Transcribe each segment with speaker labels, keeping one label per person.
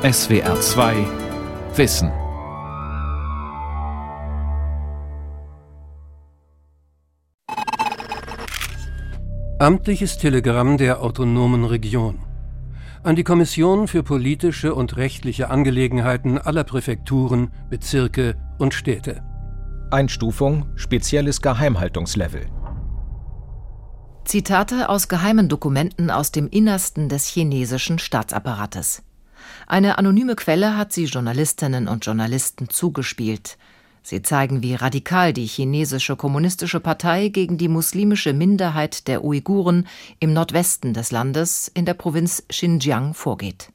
Speaker 1: SWR 2 Wissen.
Speaker 2: Amtliches Telegramm der autonomen Region. An die Kommission für politische und rechtliche Angelegenheiten aller Präfekturen, Bezirke und Städte.
Speaker 3: Einstufung spezielles Geheimhaltungslevel.
Speaker 4: Zitate aus geheimen Dokumenten aus dem Innersten des chinesischen Staatsapparates. Eine anonyme Quelle hat sie Journalistinnen und Journalisten zugespielt. Sie zeigen, wie radikal die chinesische kommunistische Partei gegen die muslimische Minderheit der Uiguren im Nordwesten des Landes in der Provinz Xinjiang vorgeht.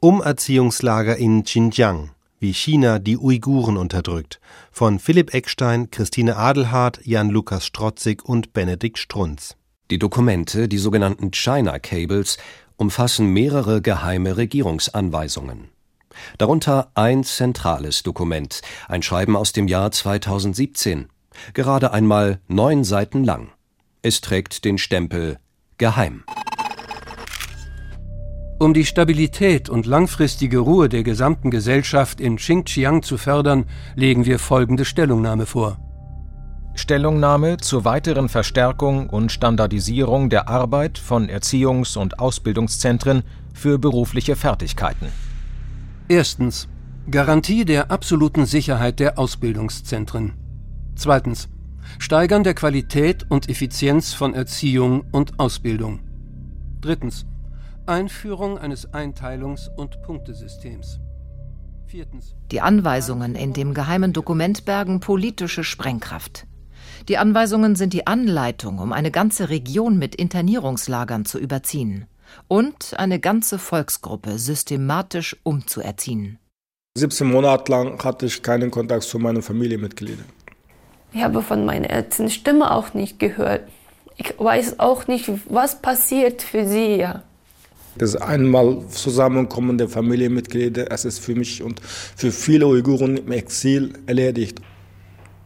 Speaker 5: Umerziehungslager in Xinjiang, wie China die Uiguren unterdrückt, von Philipp Eckstein, Christine Adelhardt, Jan-Lukas Strotzig und Benedikt Strunz.
Speaker 6: Die Dokumente, die sogenannten China Cables, umfassen mehrere geheime Regierungsanweisungen. Darunter ein zentrales Dokument, ein Schreiben aus dem Jahr 2017, gerade einmal neun Seiten lang. Es trägt den Stempel Geheim.
Speaker 2: Um die Stabilität und langfristige Ruhe der gesamten Gesellschaft in Xinjiang zu fördern, legen wir folgende Stellungnahme vor.
Speaker 3: Stellungnahme zur weiteren Verstärkung und Standardisierung der Arbeit von Erziehungs- und Ausbildungszentren für berufliche Fertigkeiten.
Speaker 2: Erstens. Garantie der absoluten Sicherheit der Ausbildungszentren. Zweitens. Steigern der Qualität und Effizienz von Erziehung und Ausbildung. Drittens. Einführung eines Einteilungs- und Punktesystems.
Speaker 4: Viertens. Die Anweisungen in dem geheimen Dokument bergen politische Sprengkraft. Die Anweisungen sind die Anleitung, um eine ganze Region mit Internierungslagern zu überziehen und eine ganze Volksgruppe systematisch umzuerziehen.
Speaker 7: 17 Monate lang hatte ich keinen Kontakt zu meinen Familienmitgliedern.
Speaker 8: Ich habe von meiner Ärztin Stimme auch nicht gehört. Ich weiß auch nicht, was passiert für sie.
Speaker 7: Das einmal Zusammenkommen der Familienmitglieder, es ist für mich und für viele Uiguren im Exil erledigt.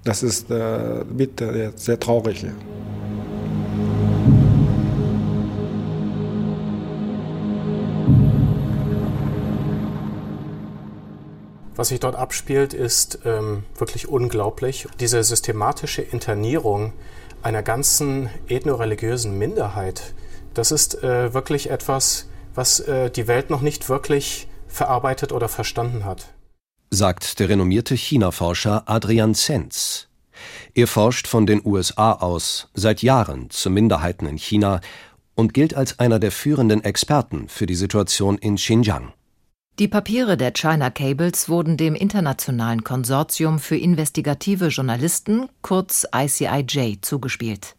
Speaker 7: Das ist äh, bitter, sehr traurig.
Speaker 9: Was sich dort abspielt, ist ähm, wirklich unglaublich. Diese systematische Internierung einer ganzen ethnoreligiösen Minderheit, das ist äh, wirklich etwas, was äh, die Welt noch nicht wirklich verarbeitet oder verstanden hat
Speaker 6: sagt der renommierte China-Forscher Adrian Zenz. Er forscht von den USA aus seit Jahren zu Minderheiten in China und gilt als einer der führenden Experten für die Situation in Xinjiang.
Speaker 4: Die Papiere der China Cables wurden dem Internationalen Konsortium für investigative Journalisten, kurz ICIJ, zugespielt.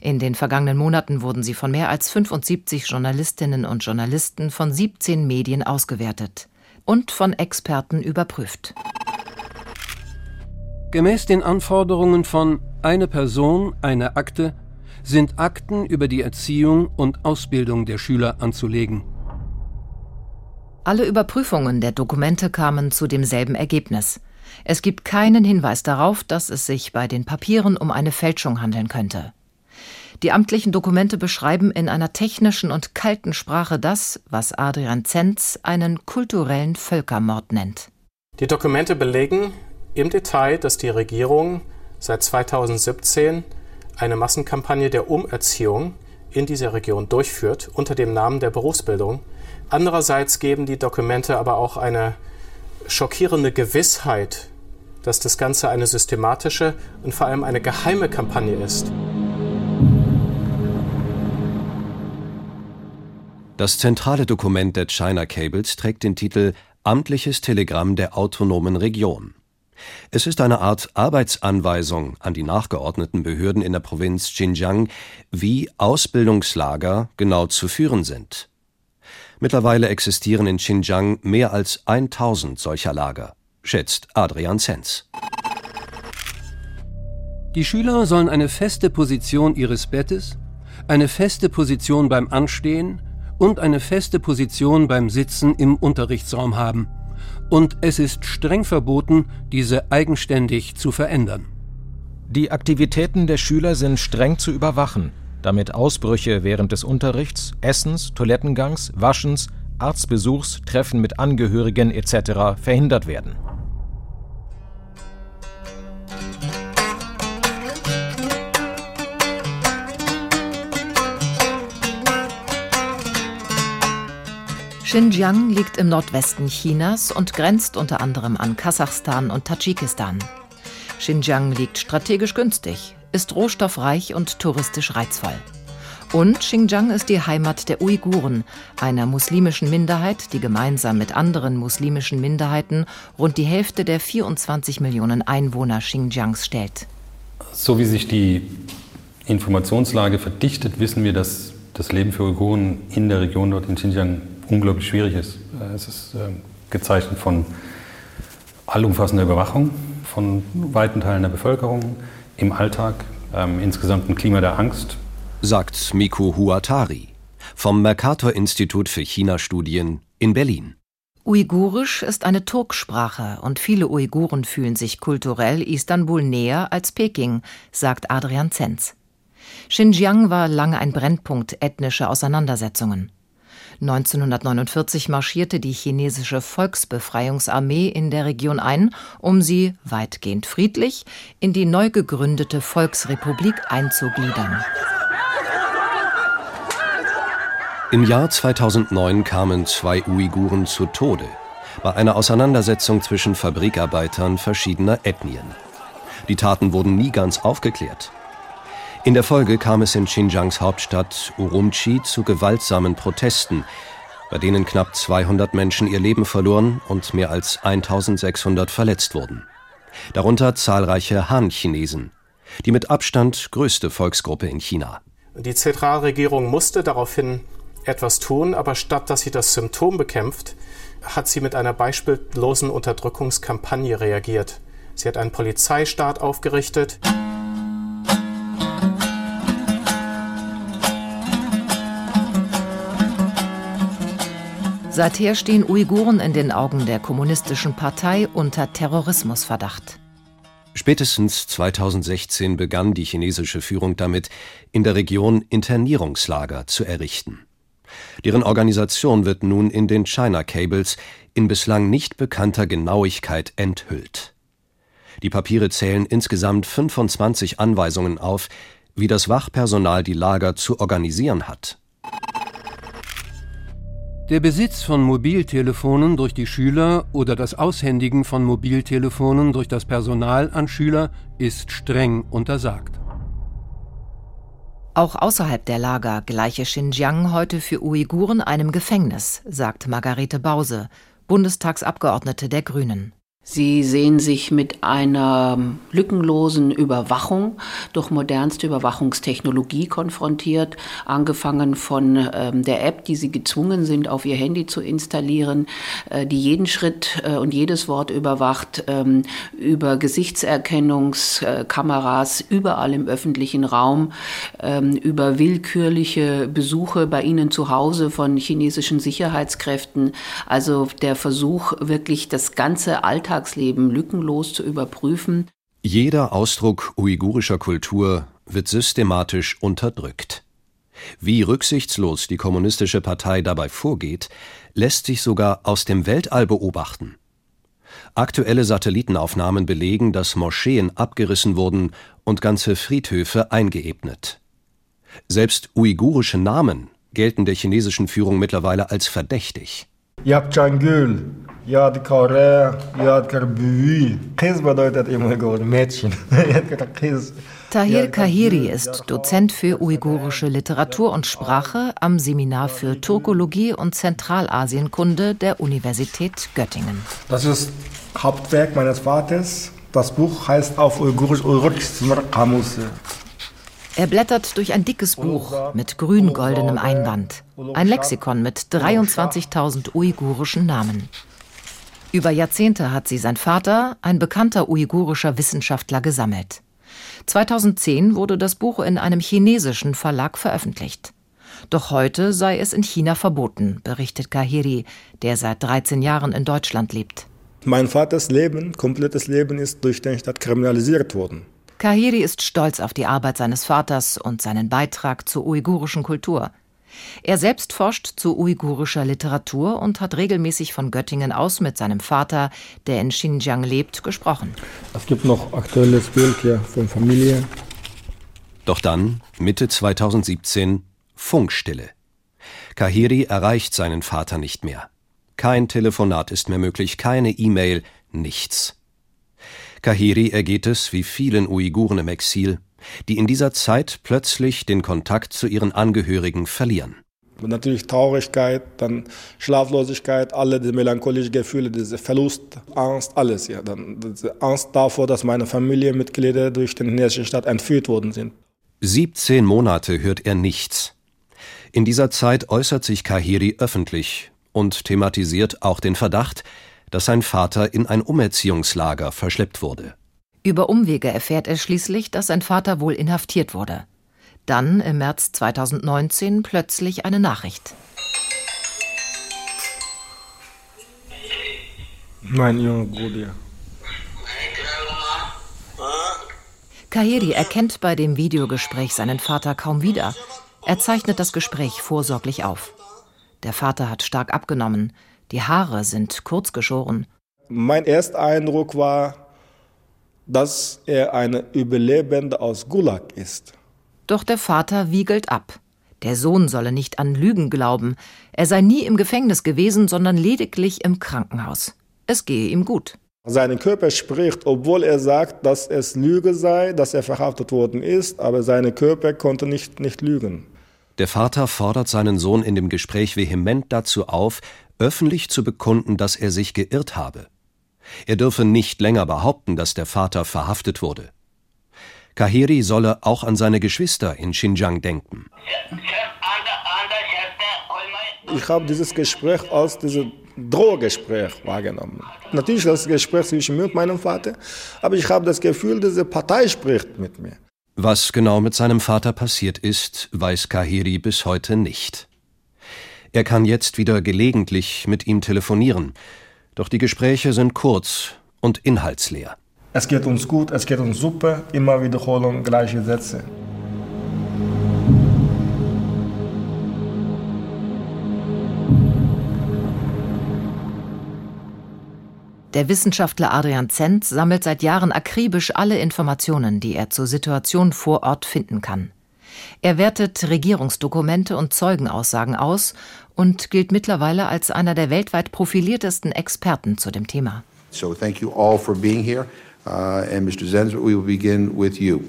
Speaker 4: In den vergangenen Monaten wurden sie von mehr als 75 Journalistinnen und Journalisten von 17 Medien ausgewertet und von Experten überprüft.
Speaker 2: Gemäß den Anforderungen von eine Person, eine Akte sind Akten über die Erziehung und Ausbildung der Schüler anzulegen.
Speaker 4: Alle Überprüfungen der Dokumente kamen zu demselben Ergebnis. Es gibt keinen Hinweis darauf, dass es sich bei den Papieren um eine Fälschung handeln könnte. Die amtlichen Dokumente beschreiben in einer technischen und kalten Sprache das, was Adrian Zenz einen kulturellen Völkermord nennt.
Speaker 9: Die Dokumente belegen im Detail, dass die Regierung seit 2017 eine Massenkampagne der Umerziehung in dieser Region durchführt unter dem Namen der Berufsbildung. Andererseits geben die Dokumente aber auch eine schockierende Gewissheit, dass das Ganze eine systematische und vor allem eine geheime Kampagne ist.
Speaker 6: Das zentrale Dokument der China Cables trägt den Titel Amtliches Telegramm der autonomen Region. Es ist eine Art Arbeitsanweisung an die nachgeordneten Behörden in der Provinz Xinjiang, wie Ausbildungslager genau zu führen sind. Mittlerweile existieren in Xinjiang mehr als 1000 solcher Lager, schätzt Adrian Zenz.
Speaker 2: Die Schüler sollen eine feste Position ihres Bettes, eine feste Position beim Anstehen, und eine feste Position beim Sitzen im Unterrichtsraum haben. Und es ist streng verboten, diese eigenständig zu verändern.
Speaker 3: Die Aktivitäten der Schüler sind streng zu überwachen, damit Ausbrüche während des Unterrichts, Essens, Toilettengangs, Waschens, Arztbesuchs, Treffen mit Angehörigen etc. verhindert werden.
Speaker 4: Xinjiang liegt im Nordwesten Chinas und grenzt unter anderem an Kasachstan und Tadschikistan. Xinjiang liegt strategisch günstig, ist rohstoffreich und touristisch reizvoll. Und Xinjiang ist die Heimat der Uiguren, einer muslimischen Minderheit, die gemeinsam mit anderen muslimischen Minderheiten rund die Hälfte der 24 Millionen Einwohner Xinjiangs stellt.
Speaker 10: So wie sich die Informationslage verdichtet, wissen wir, dass das Leben für Uiguren in der Region dort in Xinjiang unglaublich schwierig ist. Äh, es ist ähm, gezeichnet von allumfassender Überwachung von weiten Teilen der Bevölkerung im Alltag, ähm, insgesamt ein Klima der Angst.
Speaker 6: Sagt Miku Huatari vom Mercator-Institut für China-Studien in Berlin.
Speaker 4: Uigurisch ist eine Turksprache und viele Uiguren fühlen sich kulturell Istanbul näher als Peking, sagt Adrian Zenz. Xinjiang war lange ein Brennpunkt ethnischer Auseinandersetzungen. 1949 marschierte die chinesische Volksbefreiungsarmee in der Region ein, um sie, weitgehend friedlich, in die neu gegründete Volksrepublik einzugliedern.
Speaker 6: Im Jahr 2009 kamen zwei Uiguren zu Tode bei einer Auseinandersetzung zwischen Fabrikarbeitern verschiedener Ethnien. Die Taten wurden nie ganz aufgeklärt. In der Folge kam es in Xinjiangs Hauptstadt Urumqi zu gewaltsamen Protesten, bei denen knapp 200 Menschen ihr Leben verloren und mehr als 1600 verletzt wurden. Darunter zahlreiche Han-Chinesen, die mit Abstand größte Volksgruppe in China.
Speaker 9: Die Zentralregierung musste daraufhin etwas tun, aber statt dass sie das Symptom bekämpft, hat sie mit einer beispiellosen Unterdrückungskampagne reagiert. Sie hat einen Polizeistaat aufgerichtet.
Speaker 4: Seither stehen Uiguren in den Augen der Kommunistischen Partei unter Terrorismusverdacht.
Speaker 6: Spätestens 2016 begann die chinesische Führung damit, in der Region Internierungslager zu errichten. Deren Organisation wird nun in den China Cables in bislang nicht bekannter Genauigkeit enthüllt. Die Papiere zählen insgesamt 25 Anweisungen auf, wie das Wachpersonal die Lager zu organisieren hat.
Speaker 2: Der Besitz von Mobiltelefonen durch die Schüler oder das Aushändigen von Mobiltelefonen durch das Personal an Schüler ist streng untersagt.
Speaker 4: Auch außerhalb der Lager gleiche Xinjiang heute für Uiguren einem Gefängnis, sagt Margarete Bause, Bundestagsabgeordnete der Grünen.
Speaker 11: Sie sehen sich mit einer lückenlosen Überwachung durch modernste Überwachungstechnologie konfrontiert, angefangen von ähm, der App, die Sie gezwungen sind, auf Ihr Handy zu installieren, äh, die jeden Schritt äh, und jedes Wort überwacht, ähm, über Gesichtserkennungskameras überall im öffentlichen Raum, ähm, über willkürliche Besuche bei Ihnen zu Hause von chinesischen Sicherheitskräften. Also der Versuch, wirklich das ganze Alltag Alltagsleben lückenlos zu überprüfen.
Speaker 6: Jeder Ausdruck uigurischer Kultur wird systematisch unterdrückt. Wie rücksichtslos die Kommunistische Partei dabei vorgeht, lässt sich sogar aus dem Weltall beobachten. Aktuelle Satellitenaufnahmen belegen, dass Moscheen abgerissen wurden und ganze Friedhöfe eingeebnet. Selbst uigurische Namen gelten der chinesischen Führung mittlerweile als verdächtig.
Speaker 7: Yapchangül, Yadkare, Yadkar Büwi. Kis bedeutet immer Mädchen.
Speaker 4: Tahir Kahiri ist Dozent für uigurische Literatur und Sprache am Seminar für Turkologie und Zentralasienkunde der Universität Göttingen.
Speaker 7: Das ist Hauptwerk meines Vaters. Das Buch heißt auf Uigurisch Uigurisch Kamus.
Speaker 4: Er blättert durch ein dickes Buch mit grün-goldenem Einband. Ein Lexikon mit 23.000 uigurischen Namen. Über Jahrzehnte hat sie sein Vater, ein bekannter uigurischer Wissenschaftler, gesammelt. 2010 wurde das Buch in einem chinesischen Verlag veröffentlicht. Doch heute sei es in China verboten, berichtet Kahiri, der seit 13 Jahren in Deutschland lebt.
Speaker 7: Mein Vaters Leben, komplettes Leben ist durch den Staat kriminalisiert worden.
Speaker 4: Kahiri ist stolz auf die Arbeit seines Vaters und seinen Beitrag zur uigurischen Kultur. Er selbst forscht zu uigurischer Literatur und hat regelmäßig von Göttingen aus mit seinem Vater, der in Xinjiang lebt, gesprochen.
Speaker 7: Es gibt noch aktuelles Bild hier von Familie.
Speaker 6: Doch dann, Mitte 2017, Funkstille. Kahiri erreicht seinen Vater nicht mehr. Kein Telefonat ist mehr möglich, keine E-Mail, nichts. Kahiri ergeht es wie vielen Uiguren im Exil, die in dieser Zeit plötzlich den Kontakt zu ihren Angehörigen verlieren.
Speaker 7: Natürlich Traurigkeit, dann Schlaflosigkeit, alle die melancholischen Gefühle, diese Verlust, Angst, alles. Ja. Dann diese Angst davor, dass meine Familienmitglieder durch den chinesischen Staat entführt worden sind.
Speaker 6: 17 Monate hört er nichts. In dieser Zeit äußert sich Kahiri öffentlich und thematisiert auch den Verdacht, dass sein Vater in ein Umerziehungslager verschleppt wurde.
Speaker 4: Über Umwege erfährt er schließlich, dass sein Vater wohl inhaftiert wurde. Dann im März 2019 plötzlich eine Nachricht.
Speaker 7: Mein junger Bruder.
Speaker 4: Kahiri erkennt bei dem Videogespräch seinen Vater kaum wieder. Er zeichnet das Gespräch vorsorglich auf. Der Vater hat stark abgenommen, die Haare sind kurz geschoren.
Speaker 7: Mein erster Eindruck war, dass er eine Überlebende aus Gulag ist.
Speaker 4: Doch der Vater wiegelt ab. Der Sohn solle nicht an Lügen glauben. Er sei nie im Gefängnis gewesen, sondern lediglich im Krankenhaus. Es gehe ihm gut.
Speaker 7: Sein Körper spricht, obwohl er sagt, dass es Lüge sei, dass er verhaftet worden ist, aber sein Körper konnte nicht, nicht lügen.
Speaker 6: Der Vater fordert seinen Sohn in dem Gespräch vehement dazu auf, öffentlich zu bekunden, dass er sich geirrt habe. Er dürfe nicht länger behaupten, dass der Vater verhaftet wurde. Kahiri solle auch an seine Geschwister in Xinjiang denken.
Speaker 7: Ich habe dieses Gespräch als dieses Drohgespräch wahrgenommen. Natürlich das Gespräch zwischen mir und meinem Vater, aber ich habe das Gefühl, diese Partei spricht mit mir.
Speaker 6: Was genau mit seinem Vater passiert ist, weiß Kahiri bis heute nicht. Er kann jetzt wieder gelegentlich mit ihm telefonieren, doch die Gespräche sind kurz und inhaltsleer.
Speaker 7: Es geht uns gut, es geht uns super, immer Wiederholung, gleiche Sätze.
Speaker 4: Der Wissenschaftler Adrian Zent sammelt seit Jahren akribisch alle Informationen, die er zur Situation vor Ort finden kann. Er wertet Regierungsdokumente und Zeugenaussagen aus und gilt mittlerweile als einer der weltweit profiliertesten Experten zu dem Thema.
Speaker 12: So thank you all for being here. Uh, and Mr. Zenz, we will begin with you.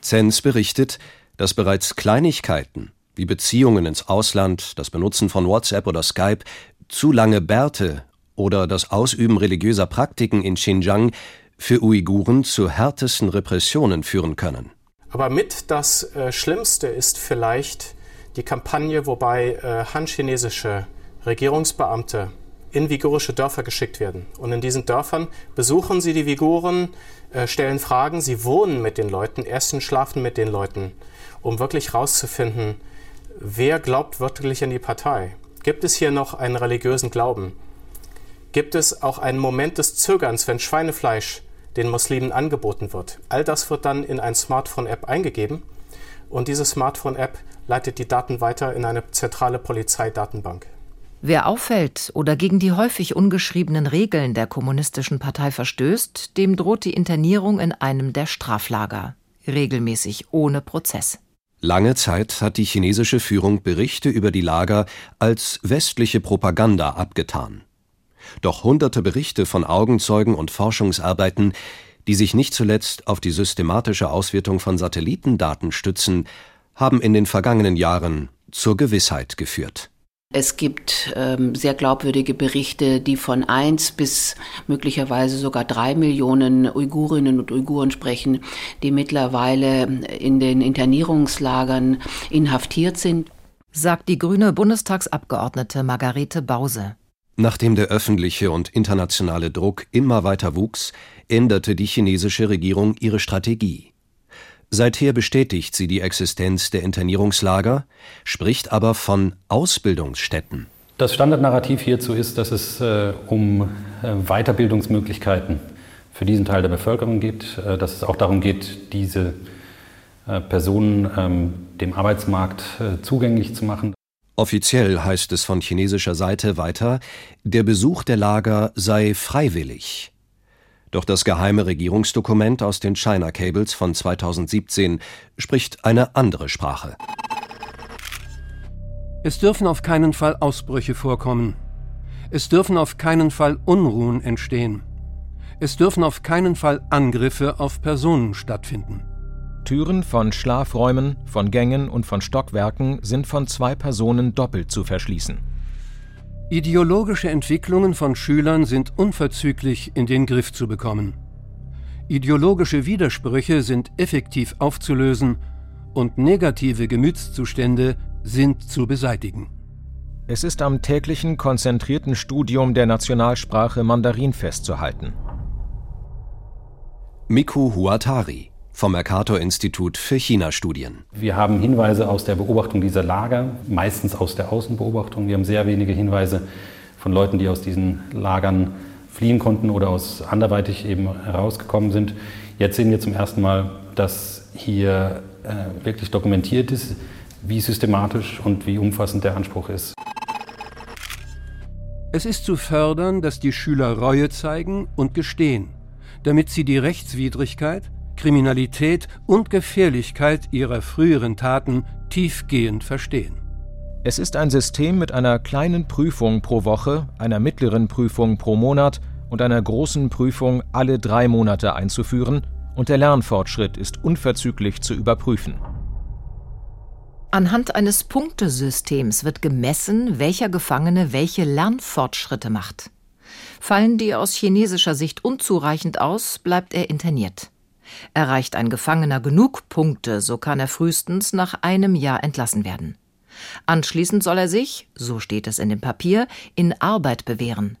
Speaker 6: Zenz berichtet, dass bereits Kleinigkeiten wie Beziehungen ins Ausland, das Benutzen von WhatsApp oder Skype, zu lange Bärte oder das Ausüben religiöser Praktiken in Xinjiang für Uiguren zu härtesten Repressionen führen können.
Speaker 9: Aber mit das äh, Schlimmste ist vielleicht die Kampagne, wobei äh, han-chinesische Regierungsbeamte in vigurische Dörfer geschickt werden. Und in diesen Dörfern besuchen sie die Viguren, äh, stellen Fragen, sie wohnen mit den Leuten, essen, schlafen mit den Leuten, um wirklich herauszufinden, wer glaubt wirklich an die Partei. Gibt es hier noch einen religiösen Glauben? Gibt es auch einen Moment des Zögerns, wenn Schweinefleisch den Muslimen angeboten wird. All das wird dann in ein Smartphone-App eingegeben und diese Smartphone-App leitet die Daten weiter in eine zentrale Polizeidatenbank.
Speaker 4: Wer auffällt oder gegen die häufig ungeschriebenen Regeln der kommunistischen Partei verstößt, dem droht die Internierung in einem der Straflager, regelmäßig ohne Prozess.
Speaker 6: Lange Zeit hat die chinesische Führung Berichte über die Lager als westliche Propaganda abgetan. Doch hunderte Berichte von Augenzeugen und Forschungsarbeiten, die sich nicht zuletzt auf die systematische Auswertung von Satellitendaten stützen, haben in den vergangenen Jahren zur Gewissheit geführt.
Speaker 11: Es gibt ähm, sehr glaubwürdige Berichte, die von eins bis möglicherweise sogar drei Millionen Uigurinnen und Uiguren sprechen, die mittlerweile in den Internierungslagern inhaftiert sind.
Speaker 4: Sagt die grüne Bundestagsabgeordnete Margarete Bause.
Speaker 6: Nachdem der öffentliche und internationale Druck immer weiter wuchs, änderte die chinesische Regierung ihre Strategie. Seither bestätigt sie die Existenz der Internierungslager, spricht aber von Ausbildungsstätten.
Speaker 10: Das Standardnarrativ hierzu ist, dass es äh, um äh, Weiterbildungsmöglichkeiten für diesen Teil der Bevölkerung geht, äh, dass es auch darum geht, diese äh, Personen ähm, dem Arbeitsmarkt äh, zugänglich zu machen.
Speaker 6: Offiziell heißt es von chinesischer Seite weiter, der Besuch der Lager sei freiwillig. Doch das geheime Regierungsdokument aus den China Cables von 2017 spricht eine andere Sprache.
Speaker 2: Es dürfen auf keinen Fall Ausbrüche vorkommen. Es dürfen auf keinen Fall Unruhen entstehen. Es dürfen auf keinen Fall Angriffe auf Personen stattfinden.
Speaker 3: Türen von Schlafräumen, von Gängen und von Stockwerken sind von zwei Personen doppelt zu verschließen.
Speaker 2: Ideologische Entwicklungen von Schülern sind unverzüglich in den Griff zu bekommen. Ideologische Widersprüche sind effektiv aufzulösen und negative Gemütszustände sind zu beseitigen.
Speaker 3: Es ist am täglichen konzentrierten Studium der Nationalsprache Mandarin festzuhalten.
Speaker 6: Miku Huatari vom Mercator-Institut für China-Studien.
Speaker 10: Wir haben Hinweise aus der Beobachtung dieser Lager, meistens aus der Außenbeobachtung. Wir haben sehr wenige Hinweise von Leuten, die aus diesen Lagern fliehen konnten oder aus anderweitig eben herausgekommen sind. Jetzt sehen wir zum ersten Mal, dass hier äh, wirklich dokumentiert ist, wie systematisch und wie umfassend der Anspruch ist.
Speaker 2: Es ist zu fördern, dass die Schüler Reue zeigen und gestehen, damit sie die Rechtswidrigkeit, Kriminalität und Gefährlichkeit ihrer früheren Taten tiefgehend verstehen.
Speaker 3: Es ist ein System mit einer kleinen Prüfung pro Woche, einer mittleren Prüfung pro Monat und einer großen Prüfung alle drei Monate einzuführen, und der Lernfortschritt ist unverzüglich zu überprüfen.
Speaker 4: Anhand eines Punktesystems wird gemessen, welcher Gefangene welche Lernfortschritte macht. Fallen die aus chinesischer Sicht unzureichend aus, bleibt er interniert. Erreicht ein Gefangener genug Punkte, so kann er frühestens nach einem Jahr entlassen werden. Anschließend soll er sich, so steht es in dem Papier, in Arbeit bewähren.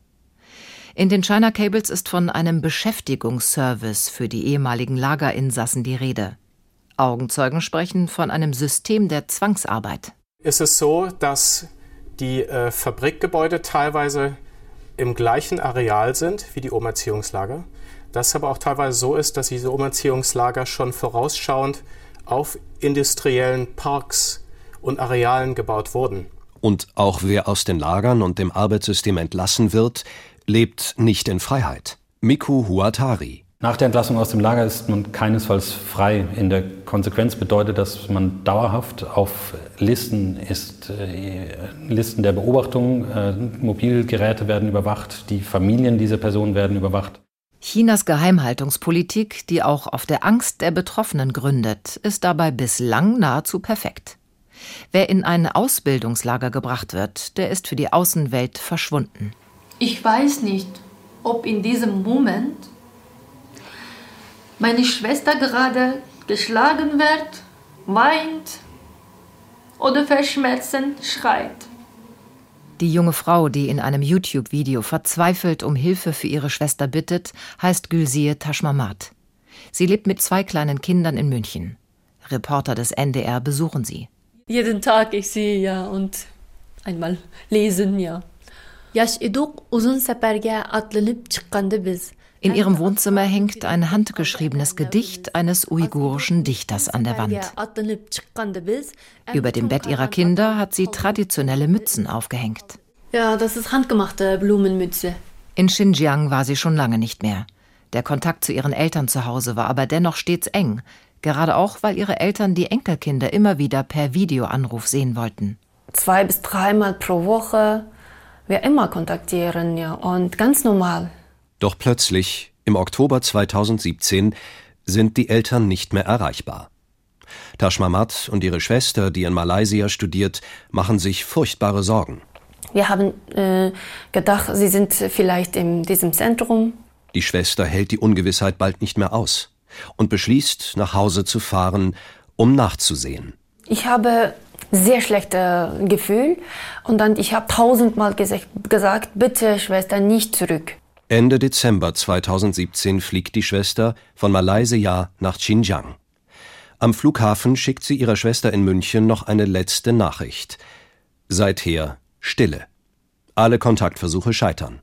Speaker 4: In den China Cables ist von einem Beschäftigungsservice für die ehemaligen Lagerinsassen die Rede. Augenzeugen sprechen von einem System der Zwangsarbeit.
Speaker 9: Ist es so, dass die äh, Fabrikgebäude teilweise im gleichen Areal sind wie die Umerziehungslager? Das aber auch teilweise so ist, dass diese Umerziehungslager schon vorausschauend auf industriellen Parks und Arealen gebaut wurden.
Speaker 6: Und auch wer aus den Lagern und dem Arbeitssystem entlassen wird, lebt nicht in Freiheit. Miku Huatari.
Speaker 10: Nach der Entlassung aus dem Lager ist man keinesfalls frei. In der Konsequenz bedeutet das, dass man dauerhaft auf Listen ist. Äh, Listen der Beobachtung, äh, Mobilgeräte werden überwacht, die Familien dieser Personen werden überwacht.
Speaker 4: Chinas Geheimhaltungspolitik, die auch auf der Angst der Betroffenen gründet, ist dabei bislang nahezu perfekt. Wer in ein Ausbildungslager gebracht wird, der ist für die Außenwelt verschwunden.
Speaker 8: Ich weiß nicht, ob in diesem Moment meine Schwester gerade geschlagen wird, weint oder verschmerzen schreit.
Speaker 4: Die junge Frau, die in einem YouTube-Video verzweifelt um Hilfe für ihre Schwester bittet, heißt Gülsir Taschmamat. Sie lebt mit zwei kleinen Kindern in München. Reporter des NDR besuchen sie.
Speaker 8: Jeden Tag ich sehe ja und einmal lesen ja. Yaş iduk uzun seferge atlanıp çıkkandı biz.
Speaker 4: In ihrem Wohnzimmer hängt ein handgeschriebenes Gedicht eines uigurischen Dichters an der Wand. Über dem Bett ihrer Kinder hat sie traditionelle Mützen aufgehängt.
Speaker 8: Ja, das ist handgemachte Blumenmütze.
Speaker 4: In Xinjiang war sie schon lange nicht mehr. Der Kontakt zu ihren Eltern zu Hause war aber dennoch stets eng, gerade auch, weil ihre Eltern die Enkelkinder immer wieder per Videoanruf sehen wollten.
Speaker 8: Zwei bis dreimal pro Woche, wir immer kontaktieren, ja, und ganz normal.
Speaker 6: Doch plötzlich, im Oktober 2017, sind die Eltern nicht mehr erreichbar. Tashmamat und ihre Schwester, die in Malaysia studiert, machen sich furchtbare Sorgen.
Speaker 8: Wir haben äh, gedacht, sie sind vielleicht in diesem Zentrum.
Speaker 6: Die Schwester hält die Ungewissheit bald nicht mehr aus und beschließt, nach Hause zu fahren, um nachzusehen.
Speaker 8: Ich habe sehr schlechtes Gefühl und dann ich habe tausendmal gesagt, bitte Schwester nicht zurück.
Speaker 6: Ende Dezember 2017 fliegt die Schwester von Malaysia nach Xinjiang. Am Flughafen schickt sie ihrer Schwester in München noch eine letzte Nachricht. Seither Stille. Alle Kontaktversuche scheitern.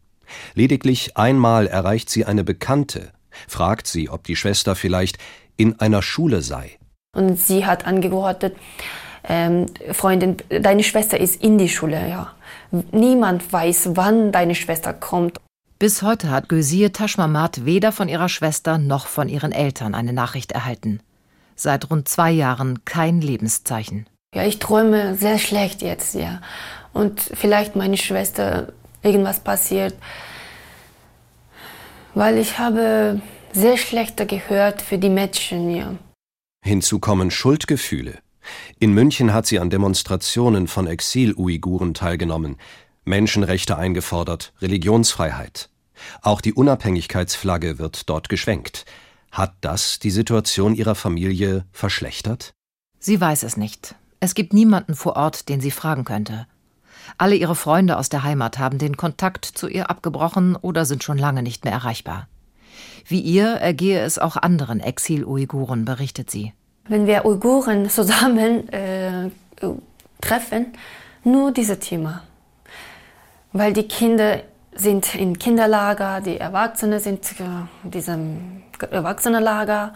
Speaker 6: Lediglich einmal erreicht sie eine Bekannte, fragt sie, ob die Schwester vielleicht in einer Schule sei.
Speaker 8: Und sie hat angeordnet, ähm, Freundin, deine Schwester ist in die Schule, ja. Niemand weiß, wann deine Schwester kommt.
Speaker 4: Bis heute hat Gülsir Taschmamat weder von ihrer Schwester noch von ihren Eltern eine Nachricht erhalten. Seit rund zwei Jahren kein Lebenszeichen.
Speaker 8: Ja, ich träume sehr schlecht jetzt, ja. Und vielleicht meine Schwester irgendwas passiert. Weil ich habe sehr schlechter gehört für die Mädchen, ja.
Speaker 6: Hinzu kommen Schuldgefühle. In München hat sie an Demonstrationen von Exil-Uiguren teilgenommen, Menschenrechte eingefordert, Religionsfreiheit. Auch die Unabhängigkeitsflagge wird dort geschwenkt. Hat das die Situation ihrer Familie verschlechtert?
Speaker 4: Sie weiß es nicht. Es gibt niemanden vor Ort, den sie fragen könnte. Alle ihre Freunde aus der Heimat haben den Kontakt zu ihr abgebrochen oder sind schon lange nicht mehr erreichbar. Wie ihr ergehe es auch anderen Exil-Uiguren, berichtet sie.
Speaker 8: Wenn wir Uiguren zusammen äh, treffen, nur dieses Thema. Weil die Kinder sind in Kinderlager, die Erwachsenen sind in diesem Erwachsenenlager.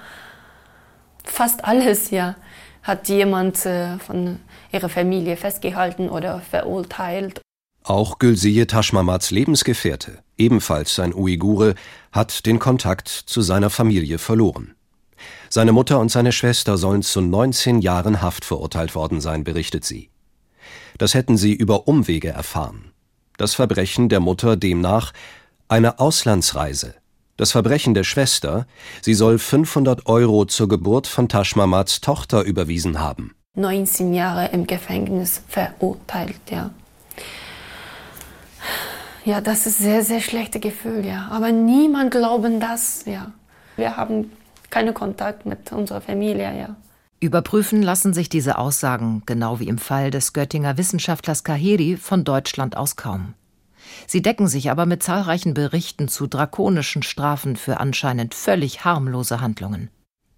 Speaker 8: Fast alles, ja, hat jemand äh, von ihrer Familie festgehalten oder verurteilt.
Speaker 6: Auch Gülsiye Taschmamats Lebensgefährte, ebenfalls ein Uigure, hat den Kontakt zu seiner Familie verloren. Seine Mutter und seine Schwester sollen zu 19 Jahren Haft verurteilt worden sein, berichtet sie. Das hätten sie über Umwege erfahren. Das Verbrechen der Mutter demnach eine Auslandsreise. Das Verbrechen der Schwester, sie soll 500 Euro zur Geburt von Taschmamats Tochter überwiesen haben.
Speaker 8: 19 Jahre im Gefängnis verurteilt, ja. Ja, das ist sehr, sehr schlechte Gefühl, ja. Aber niemand glauben das, ja. Wir haben keinen Kontakt mit unserer Familie, ja.
Speaker 4: Überprüfen lassen sich diese Aussagen, genau wie im Fall des Göttinger Wissenschaftlers Kaheri, von Deutschland aus kaum. Sie decken sich aber mit zahlreichen Berichten zu drakonischen Strafen für anscheinend völlig harmlose Handlungen.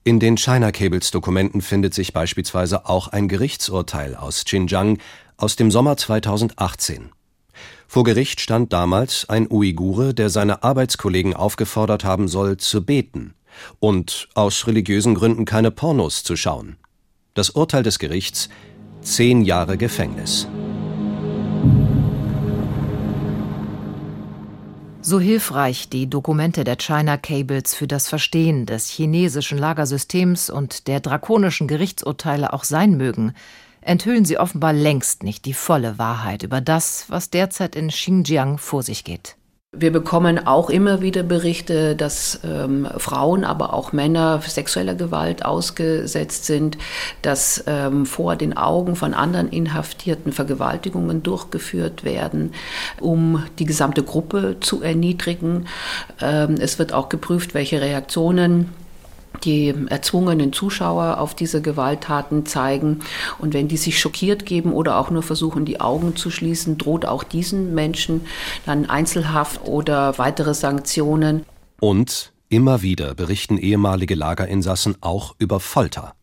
Speaker 6: In den China Cables Dokumenten findet sich beispielsweise auch ein Gerichtsurteil aus Xinjiang aus dem Sommer 2018. Vor Gericht stand damals ein Uigure, der seine Arbeitskollegen aufgefordert haben soll, zu beten und aus religiösen Gründen keine Pornos zu schauen. Das Urteil des Gerichts zehn Jahre Gefängnis.
Speaker 4: So hilfreich die Dokumente der China Cables für das Verstehen des chinesischen Lagersystems und der drakonischen Gerichtsurteile auch sein mögen, enthüllen sie offenbar längst nicht die volle Wahrheit über das, was derzeit in Xinjiang vor sich geht.
Speaker 11: Wir bekommen auch immer wieder Berichte, dass ähm, Frauen, aber auch Männer sexueller Gewalt ausgesetzt sind, dass ähm, vor den Augen von anderen Inhaftierten Vergewaltigungen durchgeführt werden, um die gesamte Gruppe zu erniedrigen. Ähm, es wird auch geprüft, welche Reaktionen die erzwungenen Zuschauer auf diese Gewalttaten zeigen. Und wenn die sich schockiert geben oder auch nur versuchen, die Augen zu schließen, droht auch diesen Menschen dann Einzelhaft oder weitere Sanktionen.
Speaker 6: Und immer wieder berichten ehemalige Lagerinsassen auch über Folter.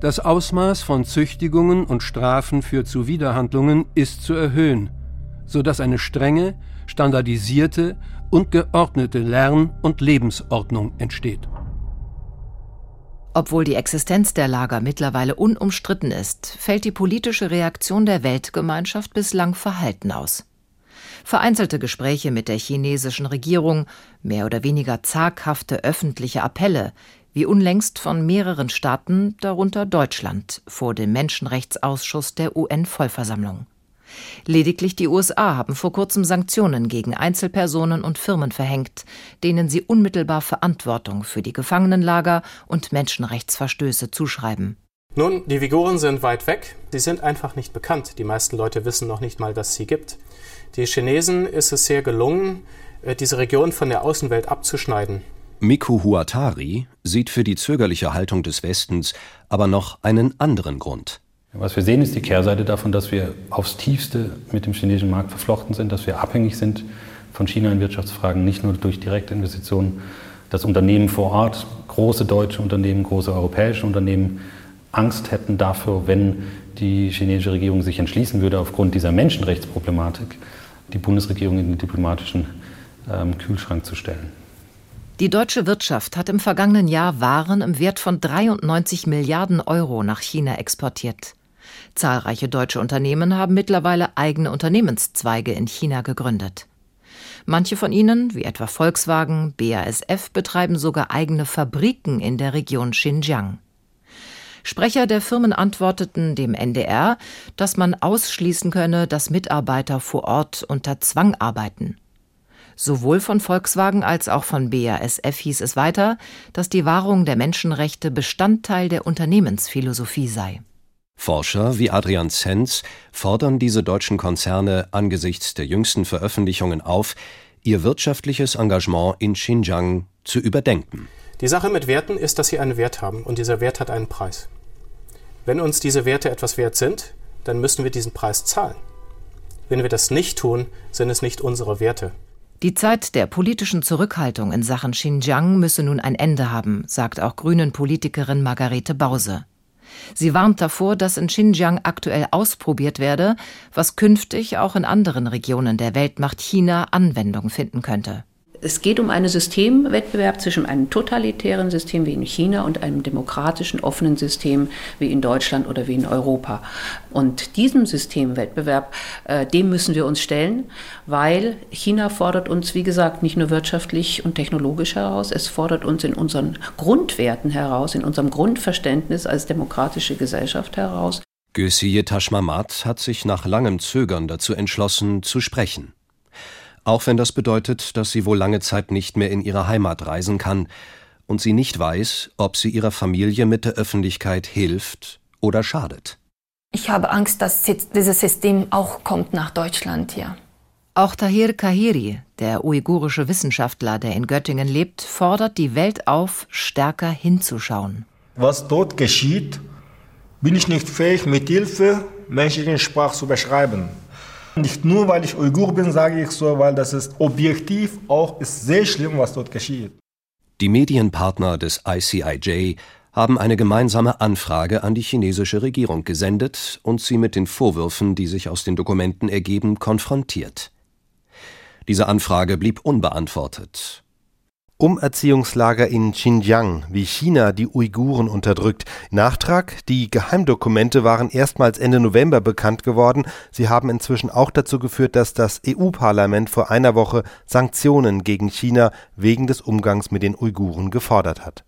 Speaker 2: Das Ausmaß von Züchtigungen und Strafen für Zuwiderhandlungen ist zu erhöhen, sodass eine strenge, standardisierte und geordnete Lern- und Lebensordnung entsteht.
Speaker 4: Obwohl die Existenz der Lager mittlerweile unumstritten ist, fällt die politische Reaktion der Weltgemeinschaft bislang verhalten aus. Vereinzelte Gespräche mit der chinesischen Regierung, mehr oder weniger zaghafte öffentliche Appelle, wie unlängst von mehreren Staaten, darunter Deutschland, vor dem Menschenrechtsausschuss der UN-Vollversammlung. Lediglich die USA haben vor kurzem Sanktionen gegen Einzelpersonen und Firmen verhängt, denen sie unmittelbar Verantwortung für die Gefangenenlager und Menschenrechtsverstöße zuschreiben.
Speaker 9: Nun, die Uiguren sind weit weg. Sie sind einfach nicht bekannt. Die meisten Leute wissen noch nicht mal, dass es sie gibt. Die Chinesen ist es sehr gelungen, äh, diese Region von der Außenwelt abzuschneiden.
Speaker 6: Miku Huatari sieht für die zögerliche Haltung des Westens aber noch einen anderen Grund.
Speaker 10: Was wir sehen, ist die Kehrseite davon, dass wir aufs tiefste mit dem chinesischen Markt verflochten sind, dass wir abhängig sind von China in Wirtschaftsfragen, nicht nur durch direkte Investitionen. Dass Unternehmen vor Ort, große deutsche Unternehmen, große europäische Unternehmen, Angst hätten dafür, wenn die chinesische Regierung sich entschließen würde, aufgrund dieser Menschenrechtsproblematik die Bundesregierung in den diplomatischen ähm, Kühlschrank zu stellen.
Speaker 4: Die deutsche Wirtschaft hat im vergangenen Jahr Waren im Wert von 93 Milliarden Euro nach China exportiert. Zahlreiche deutsche Unternehmen haben mittlerweile eigene Unternehmenszweige in China gegründet. Manche von ihnen, wie etwa Volkswagen, BASF, betreiben sogar eigene Fabriken in der Region Xinjiang. Sprecher der Firmen antworteten dem NDR, dass man ausschließen könne, dass Mitarbeiter vor Ort unter Zwang arbeiten. Sowohl von Volkswagen als auch von BASF hieß es weiter, dass die Wahrung der Menschenrechte Bestandteil der Unternehmensphilosophie sei.
Speaker 6: Forscher wie Adrian Zenz fordern diese deutschen Konzerne angesichts der jüngsten Veröffentlichungen auf, ihr wirtschaftliches Engagement in Xinjiang zu überdenken.
Speaker 9: Die Sache mit Werten ist, dass sie einen Wert haben und dieser Wert hat einen Preis. Wenn uns diese Werte etwas wert sind, dann müssen wir diesen Preis zahlen. Wenn wir das nicht tun, sind es nicht unsere Werte.
Speaker 4: Die Zeit der politischen Zurückhaltung in Sachen Xinjiang müsse nun ein Ende haben, sagt auch Grünen Politikerin Margarete Bause. Sie warnt davor, dass in Xinjiang aktuell ausprobiert werde, was künftig auch in anderen Regionen der Weltmacht China Anwendung finden könnte.
Speaker 11: Es geht um einen Systemwettbewerb zwischen einem totalitären System wie in China und einem demokratischen, offenen System wie in Deutschland oder wie in Europa. Und diesem Systemwettbewerb, äh, dem müssen wir uns stellen, weil China fordert uns, wie gesagt, nicht nur wirtschaftlich und technologisch heraus, es fordert uns in unseren Grundwerten heraus, in unserem Grundverständnis als demokratische Gesellschaft heraus.
Speaker 6: Gösiye Tashmamat hat sich nach langem Zögern dazu entschlossen, zu sprechen. Auch wenn das bedeutet, dass sie wohl lange Zeit nicht mehr in ihre Heimat reisen kann und sie nicht weiß, ob sie ihrer Familie mit der Öffentlichkeit hilft oder schadet.
Speaker 8: Ich habe Angst, dass dieses System auch kommt nach Deutschland hier.
Speaker 4: Auch Tahir Kahiri, der uigurische Wissenschaftler, der in Göttingen lebt, fordert die Welt auf, stärker hinzuschauen.
Speaker 7: Was dort geschieht, bin ich nicht fähig, mit Hilfe menschlichen Sprache zu beschreiben. Nicht nur, weil ich Uigur bin, sage ich so, weil das ist objektiv auch ist sehr schlimm, was dort geschieht.
Speaker 6: Die Medienpartner des ICIJ haben eine gemeinsame Anfrage an die chinesische Regierung gesendet und sie mit den Vorwürfen, die sich aus den Dokumenten ergeben, konfrontiert. Diese Anfrage blieb unbeantwortet
Speaker 5: Umerziehungslager in Xinjiang, wie China die Uiguren unterdrückt. Nachtrag, die Geheimdokumente waren erstmals Ende November bekannt geworden. Sie haben inzwischen auch dazu geführt, dass das EU-Parlament vor einer Woche Sanktionen gegen China wegen des Umgangs mit den Uiguren gefordert hat.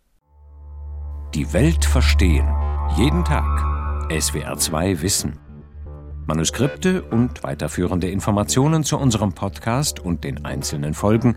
Speaker 1: Die Welt verstehen. Jeden Tag. SWR2 Wissen. Manuskripte und weiterführende Informationen zu unserem Podcast und den einzelnen Folgen